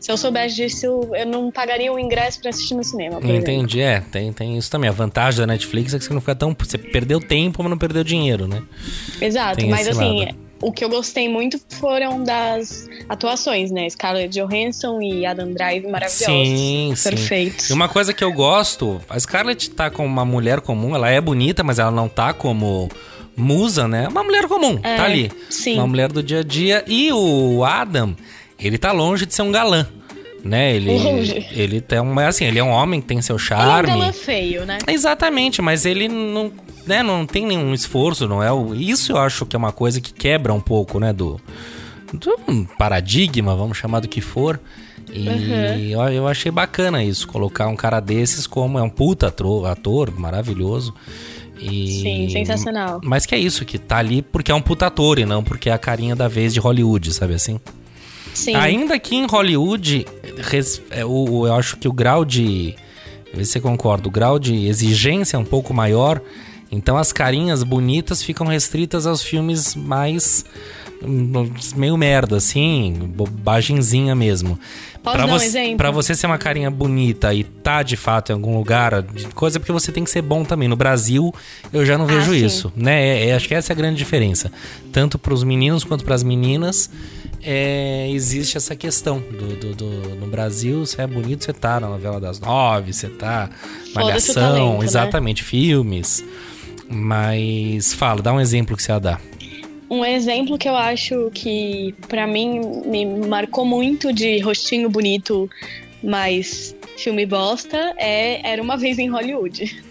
se eu soubesse disso, eu não pagaria o ingresso para assistir no cinema. Entendi, exemplo. é, tem, tem isso também. A vantagem da Netflix é que você não fica tão. Você perdeu tempo, mas não perdeu dinheiro, né? Exato, tem mas assim. Lado o que eu gostei muito foram das atuações, né? Scarlett Johansson e Adam Drive maravilhosos. Sim, Perfeitos. Sim. E uma coisa que eu gosto, a Scarlett tá como uma mulher comum, ela é bonita, mas ela não tá como musa, né? Uma mulher comum, tá é, tá ali. Sim. Uma mulher do dia a dia. E o Adam, ele tá longe de ser um galã né? Ele, ele tem um, assim, ele é um homem que tem seu charme. Ele é um feio, né? Exatamente, mas ele não né, não tem nenhum esforço, não é? Isso eu acho que é uma coisa que quebra um pouco, né, do, do paradigma, vamos chamar do que for. E uhum. eu, eu achei bacana isso, colocar um cara desses como é um puta ator, ator maravilhoso. E... Sim, sensacional. Mas que é isso, que tá ali porque é um puta ator e não porque é a carinha da vez de Hollywood, sabe assim? Sim. Ainda que em Hollywood, é, eu acho que o grau de. Vê se você concorda, o grau de exigência é um pouco maior então as carinhas bonitas ficam restritas aos filmes mais hum, meio merda, assim, bobagemzinha mesmo. Posso pra dar você, um exemplo? Pra você ser uma carinha bonita e tá de fato em algum lugar, coisa porque você tem que ser bom também. No Brasil, eu já não vejo ah, isso, né? É, é, acho que essa é a grande diferença. Tanto para os meninos quanto para as meninas, é, existe essa questão. Do, do, do, no Brasil, você é bonito, você tá na novela das nove, você tá malhação, talento, né? exatamente, né? filmes. Mas fala, dá um exemplo que você ia dar. Um exemplo que eu acho que para mim me marcou muito de rostinho bonito, mas filme bosta é Era uma vez em Hollywood.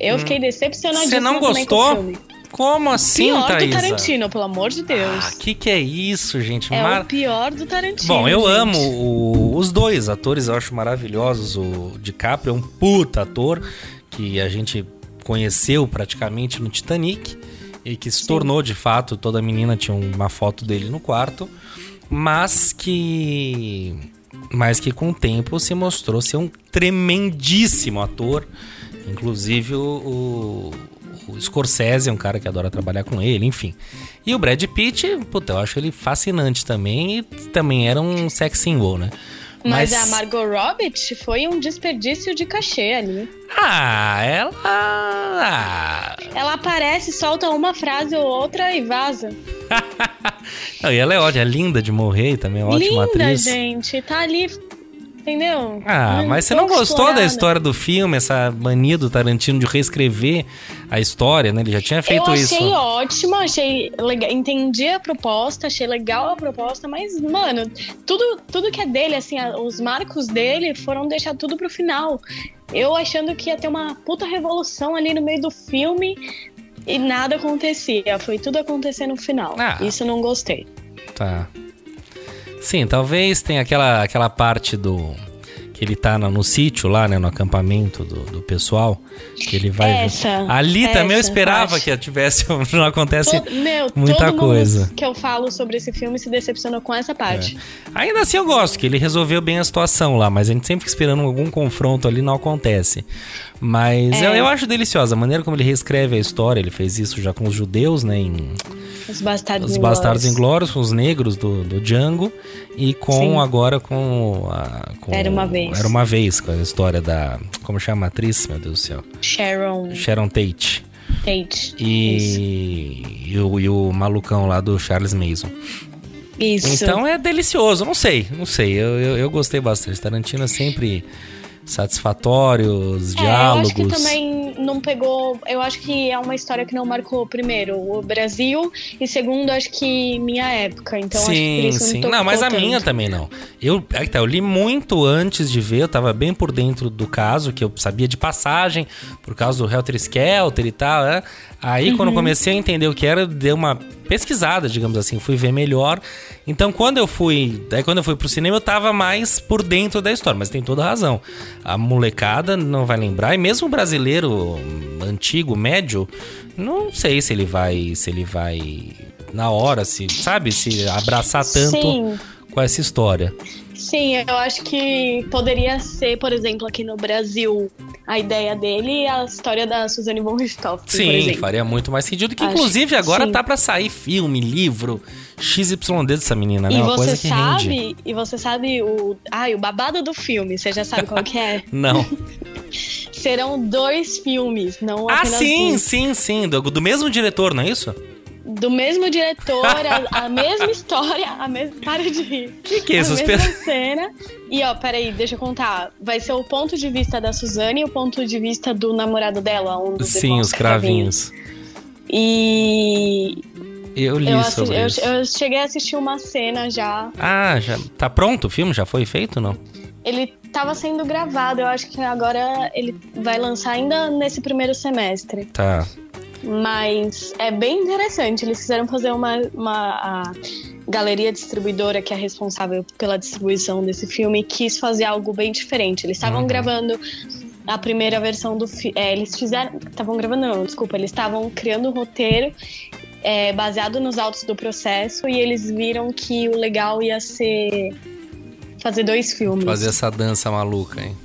Eu hum. fiquei decepcionadíssima. Você não gostou? Como assim, pior Thaisa? do Tarantino, pelo amor de Deus. Ah, que que é isso, gente? É Mar... o pior do Tarantino. Bom, eu gente. amo o, os dois atores, eu acho maravilhosos. O DiCaprio é um puta ator que a gente conheceu praticamente no Titanic e que se Sim. tornou de fato, toda menina tinha uma foto dele no quarto, mas que mas que com o tempo se mostrou ser um tremendíssimo ator. Inclusive o, o, Scorsese é um cara que adora trabalhar com ele, enfim. E o Brad Pitt, puta, eu acho ele fascinante também e também era um sex symbol, né? Mas, Mas, a Margot Robbie foi um desperdício de cachê ali. Ah, ela. Ah. Ela aparece, solta uma frase ou outra e vaza. Não, e ela é ótima, é linda de morrer também, é ótima linda, atriz. Linda, gente. Tá ali Entendeu? Ah, mas você não gostou explorada. da história do filme, essa mania do Tarantino de reescrever a história, né? Ele já tinha feito isso. Eu achei ótimo, achei legal, entendi a proposta, achei legal a proposta, mas, mano, tudo, tudo que é dele, assim, os marcos dele foram deixar tudo pro final. Eu achando que ia ter uma puta revolução ali no meio do filme e nada acontecia. Foi tudo acontecer no final. Ah, isso eu não gostei. Tá. Sim, talvez tenha aquela, aquela parte do. Que ele tá no, no sítio lá, né? No acampamento do, do pessoal. Que ele vai. Essa, Ali essa, também eu esperava que tivesse. Não acontece todo, meu, muita todo coisa. que eu falo sobre esse filme se decepcionou com essa parte. É. Ainda assim eu gosto, que ele resolveu bem a situação lá, mas a gente sempre fica esperando algum confronto ali, não acontece. Mas é. eu, eu acho deliciosa a maneira como ele reescreve a história. Ele fez isso já com os judeus, né? Em os Bastardos Os Bastardos Inglórios, com os negros do, do Django. E com Sim. agora com, a, com. Era uma vez. Era uma vez, com a história da. Como chama a atriz, meu Deus do céu? Sharon. Sharon Tate. Tate. E, e o, e o malucão lá do Charles Mason. Isso. Então é delicioso, não sei, não sei. Eu, eu, eu gostei bastante. Tarantino é sempre satisfatório, os é, diálogos. Eu acho que também não pegou. Eu acho que é uma história que não marcou, primeiro, o Brasil, e segundo, acho que minha época. Então, sim, acho que sim. Não, não mas a tanto. minha também não. Eu, tá, eu li muito antes de ver, eu tava bem por dentro do caso, que eu sabia de passagem, por causa do Helter Skelter e tal, né? Aí, uhum. quando eu comecei a entender o que era, deu uma pesquisada, digamos assim, fui ver melhor. Então, quando eu fui, daí quando eu fui pro cinema, eu tava mais por dentro da história, mas tem toda razão. A molecada não vai lembrar, e mesmo o brasileiro antigo, médio, não sei se ele vai, se ele vai na hora, se, sabe, se abraçar tanto Sim. com essa história. Sim, eu acho que poderia ser, por exemplo, aqui no Brasil, a ideia dele a história da Suzane von Richthofen, Sim, faria muito mais sentido. Que acho, inclusive agora sim. tá para sair filme, livro, XYD dessa menina, né? E Uma você sabe, rende. e você sabe o, ai, o babado do filme, você já sabe qual que é? Não. Serão dois filmes, não ah, apenas sim, um. sim, sim, do, do mesmo diretor, não é isso? Do mesmo diretor, a, a, mesma história, a mesma. Para de rir. Que que é isso? A mesma cena. E ó, peraí, deixa eu contar. Vai ser o ponto de vista da Suzane e o ponto de vista do namorado dela, um dos Sim, os cravinhos. E. Eu li eu sobre eu, isso. Eu cheguei a assistir uma cena já. Ah, já. Tá pronto o filme? Já foi feito não? Ele estava sendo gravado, eu acho que agora ele vai lançar ainda nesse primeiro semestre. Tá. Mas é bem interessante. Eles quiseram fazer uma, uma galeria distribuidora que é responsável pela distribuição desse filme quis fazer algo bem diferente. Eles estavam uhum. gravando a primeira versão do filme. É, eles fizeram. Estavam gravando, não, desculpa. Eles estavam criando o um roteiro é, baseado nos autos do processo e eles viram que o legal ia ser fazer dois filmes. Fazer essa dança maluca, hein?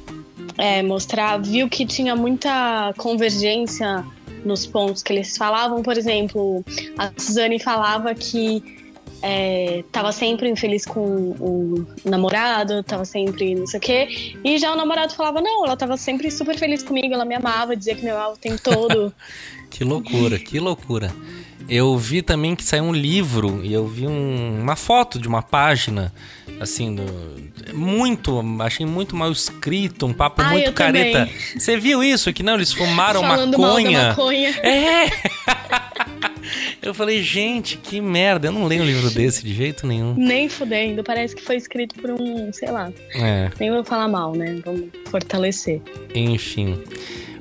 É, mostrar. Viu que tinha muita convergência nos pontos que eles falavam. Por exemplo, a Suzane falava que estava é, sempre infeliz com o namorado, estava sempre não sei o quê. E já o namorado falava, não, ela estava sempre super feliz comigo, ela me amava, dizia que me amava o tempo todo. que loucura, que loucura. Eu vi também que saiu um livro e eu vi um, uma foto de uma página, assim, do, muito, achei muito mal escrito, um papo ah, muito careta. Também. Você viu isso? Que não, eles fumaram Falando maconha. Maconha. É! eu falei, gente, que merda, eu não leio um livro desse de jeito nenhum. Nem fudendo, parece que foi escrito por um, sei lá. É. Nem vou falar mal, né? Vamos fortalecer. Enfim.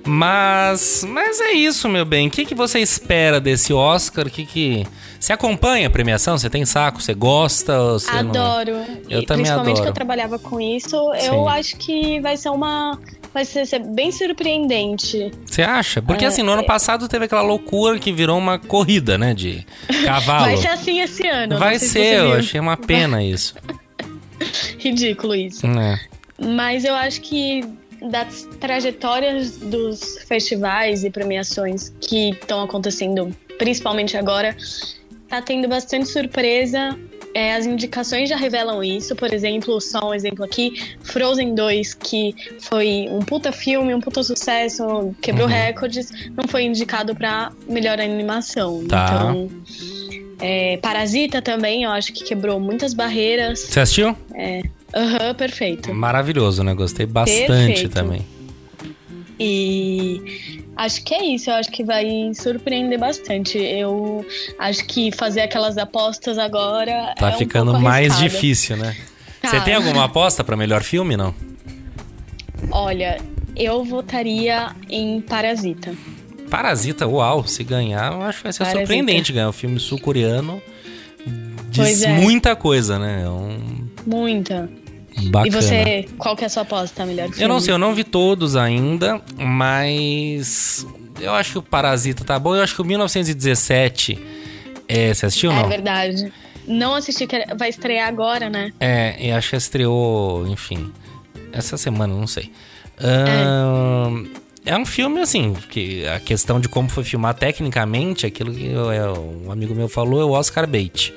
Mas, mas é isso, meu bem. O que, que você espera desse Oscar? O que que você acompanha a premiação? Você tem saco? Você gosta? Você adoro. Não... Eu e, também principalmente adoro. que eu trabalhava com isso, Sim. eu acho que vai ser uma vai ser, ser bem surpreendente. Você acha? Porque é, assim, no ano é. passado teve aquela loucura que virou uma corrida, né, de cavalo. vai ser assim esse ano. Vai ser, eu achei uma pena isso. Ridículo isso. É. Mas eu acho que das trajetórias dos festivais e premiações que estão acontecendo, principalmente agora, tá tendo bastante surpresa. É, as indicações já revelam isso, por exemplo, só um exemplo aqui, Frozen 2, que foi um puta filme, um puta sucesso, quebrou uhum. recordes, não foi indicado para melhor animação. Tá. Então, é, Parasita também, eu acho que quebrou muitas barreiras. Você assistiu? É. Aham, uhum, perfeito. Maravilhoso, né? Gostei bastante perfeito. também. E acho que é isso, eu acho que vai surpreender bastante. Eu acho que fazer aquelas apostas agora. Tá é um ficando mais difícil, né? Tá. Você tem alguma aposta para melhor filme, não? Olha, eu votaria em Parasita. Parasita, uau, se ganhar, eu acho que vai ser Parasita. surpreendente ganhar um filme sul-coreano. Diz é. muita coisa, né? É um Muita. Bacana. E você, qual que é a sua aposta, melhor filme? Eu não sei, eu não vi todos ainda, mas eu acho que o Parasita tá bom. Eu acho que o 1917. É, você assistiu ou não? É verdade. Não assisti, que vai estrear agora, né? É, eu acho que estreou, enfim, essa semana, não sei. Uh, é. é. um filme, assim, que a questão de como foi filmar tecnicamente, aquilo que eu, é, um amigo meu falou, é o Oscar Bait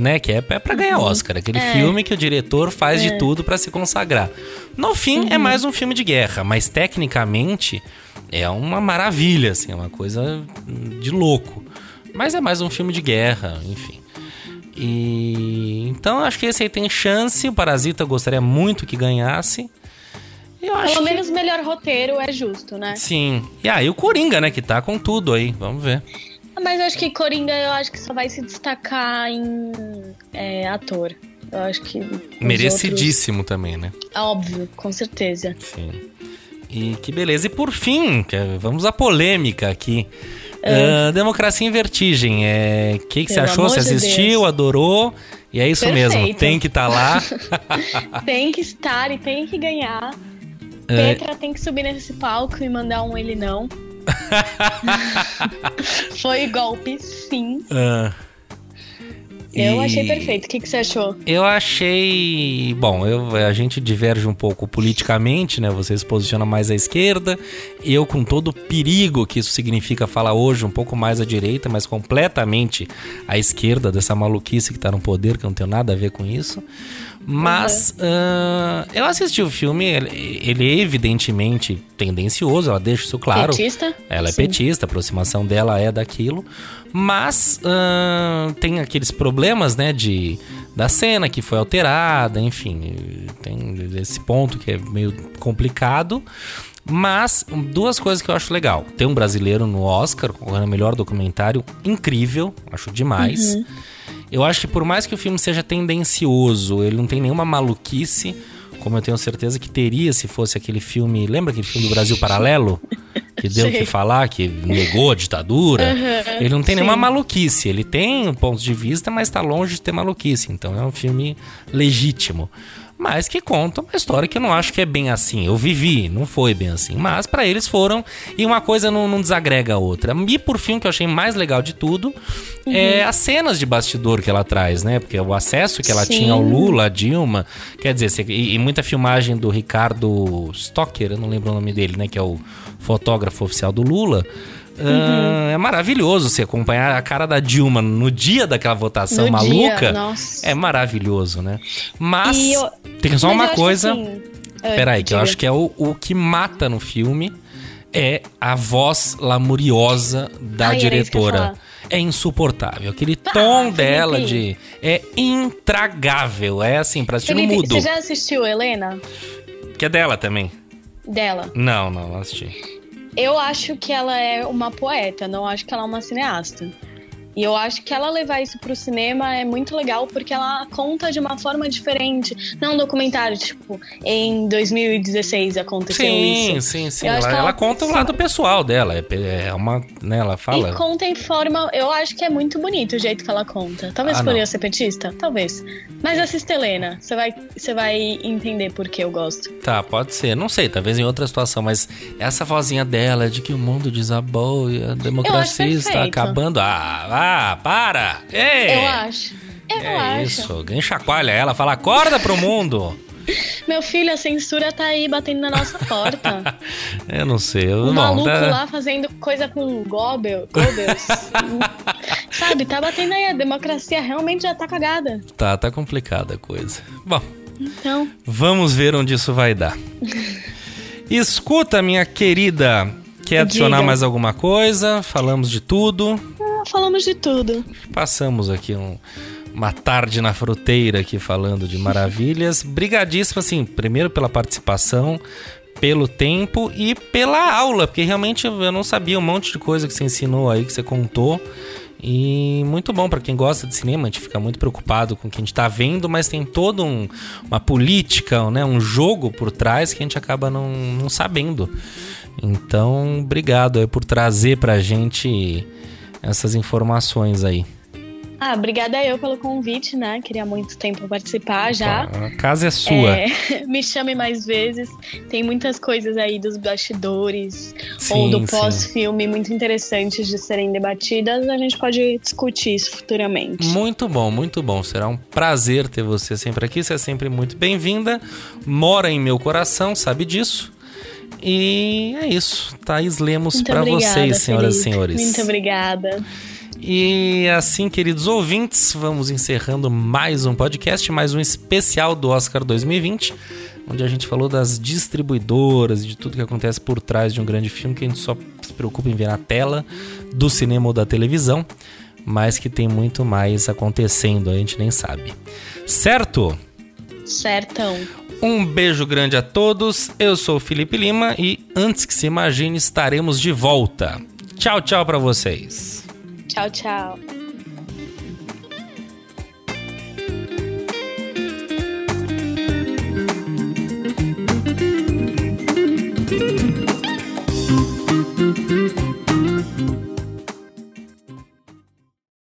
né? Que é, é para ganhar uhum. Oscar. Aquele é. filme que o diretor faz é. de tudo para se consagrar. No fim, é uhum. é mais um filme de guerra, mas tecnicamente é uma maravilha, assim, é uma coisa de louco. Mas é mais um filme de guerra, enfim. E então acho que esse aí tem chance. O Parasita gostaria muito que ganhasse. Eu acho Pelo menos melhor roteiro é justo, né? Sim. E aí o Coringa, né, que tá com tudo aí. Vamos ver. Mas eu acho que Coringa, eu acho que só vai se destacar em é, ator. Eu acho que. Merecidíssimo outros... também, né? Óbvio, com certeza. Sim. E que beleza. E por fim, vamos à polêmica aqui. É. Uh, Democracia em Vertigem. O é... que, que você achou? Você assistiu, adorou? E é isso Perfeito. mesmo, tem que estar tá lá. tem que estar e tem que ganhar. É... Petra tem que subir nesse palco e mandar um ele não. Foi golpe, sim. Uh, eu achei perfeito. O que, que você achou? Eu achei. Bom, eu, a gente diverge um pouco politicamente, né? Você se posiciona mais à esquerda. Eu, com todo o perigo que isso significa falar hoje, um pouco mais à direita, mas completamente à esquerda dessa maluquice que tá no poder, que não tem nada a ver com isso. Mas uhum. uh, eu assisti o filme, ele, ele, é evidentemente tendencioso, ela deixa isso claro. Petista? Ela é Sim. petista, a aproximação dela é daquilo. Mas uh, tem aqueles problemas, né, de da cena que foi alterada, enfim, tem esse ponto que é meio complicado. Mas duas coisas que eu acho legal. Tem um brasileiro no Oscar, concorrendo melhor documentário, incrível, acho demais. Uhum. Eu acho que por mais que o filme seja tendencioso, ele não tem nenhuma maluquice, como eu tenho certeza que teria se fosse aquele filme. Lembra aquele filme do Brasil Paralelo? Que deu o que falar, que negou a ditadura. Uhum, ele não tem sim. nenhuma maluquice. Ele tem um ponto de vista, mas está longe de ter maluquice. Então é um filme legítimo mas que contam uma história que eu não acho que é bem assim. Eu vivi, não foi bem assim. Mas para eles foram, e uma coisa não, não, desagrega a outra. E por fim, o que eu achei mais legal de tudo uhum. é as cenas de bastidor que ela traz, né? Porque o acesso que ela Sim. tinha ao Lula, a Dilma, quer dizer, e, e muita filmagem do Ricardo Stocker, eu não lembro o nome dele, né? Que é o fotógrafo oficial do Lula. Uhum. Uh, é maravilhoso você acompanhar a cara da Dilma no dia daquela votação no maluca. Dia, é maravilhoso, né? Mas eu, tem só uma coisa. Assim, uh, Peraí, que eu acho que é o, o que mata no filme é a voz lamuriosa da Ai, diretora. É insuportável. Aquele tá, tom Felipe. dela de. É intragável. É assim, pra assistir Felipe, no mudo. Você já assistiu Helena? Que é dela também. Dela? Não, não, não assisti. Eu acho que ela é uma poeta, não acho que ela é uma cineasta. E eu acho que ela levar isso pro cinema é muito legal porque ela conta de uma forma diferente. Não é um documentário, tipo, em 2016 aconteceu sim, isso. Sim, sim, sim. Ela, ela, ela, conta o lado pessoal dela. É, é uma. Né, ela fala. E conta em forma. Eu acho que é muito bonito o jeito que ela conta. Talvez ah, por eu ser petista? Talvez. Mas assista Helena. Você vai, você vai entender por que eu gosto. Tá, pode ser. Não sei, talvez em outra situação, mas essa vozinha dela de que o mundo desabou e a democracia está acabando. Ah, ah, para! Ei! Eu acho. Eu é acho. isso, alguém chacoalha ela, fala, acorda pro mundo! Meu filho, a censura tá aí batendo na nossa porta. eu não sei. Eu, não, maluco tá... lá fazendo coisa com Goebbels. Goebbels. Sabe, tá batendo aí. A democracia realmente já tá cagada. Tá, tá complicada a coisa. Bom, então... vamos ver onde isso vai dar. Escuta, minha querida. Quer adicionar Diga. mais alguma coisa? Falamos de tudo falamos de tudo. Passamos aqui um, uma tarde na fruteira aqui falando de maravilhas. Brigadíssimo, assim, primeiro pela participação, pelo tempo e pela aula, porque realmente eu não sabia um monte de coisa que você ensinou aí, que você contou. E muito bom para quem gosta de cinema, a gente fica muito preocupado com o que a gente está vendo, mas tem toda um, uma política, né, um jogo por trás que a gente acaba não, não sabendo. Então, obrigado por trazer para a gente essas informações aí. Ah, obrigada eu pelo convite, né? Queria muito tempo participar já. A casa é sua. É, me chame mais vezes. Tem muitas coisas aí dos bastidores sim, ou do pós-filme muito interessantes de serem debatidas. A gente pode discutir isso futuramente. Muito bom, muito bom. Será um prazer ter você sempre aqui. Você é sempre muito bem-vinda. Mora em meu coração, sabe disso. E é isso. Thaís Lemos para vocês, senhoras Felipe. e senhores. Muito obrigada. E assim, queridos ouvintes, vamos encerrando mais um podcast, mais um especial do Oscar 2020, onde a gente falou das distribuidoras, de tudo que acontece por trás de um grande filme que a gente só se preocupa em ver na tela do cinema ou da televisão, mas que tem muito mais acontecendo, a gente nem sabe. Certo? Certão. Um beijo grande a todos. Eu sou o Felipe Lima e antes que se imagine, estaremos de volta. Tchau, tchau para vocês. Tchau, tchau.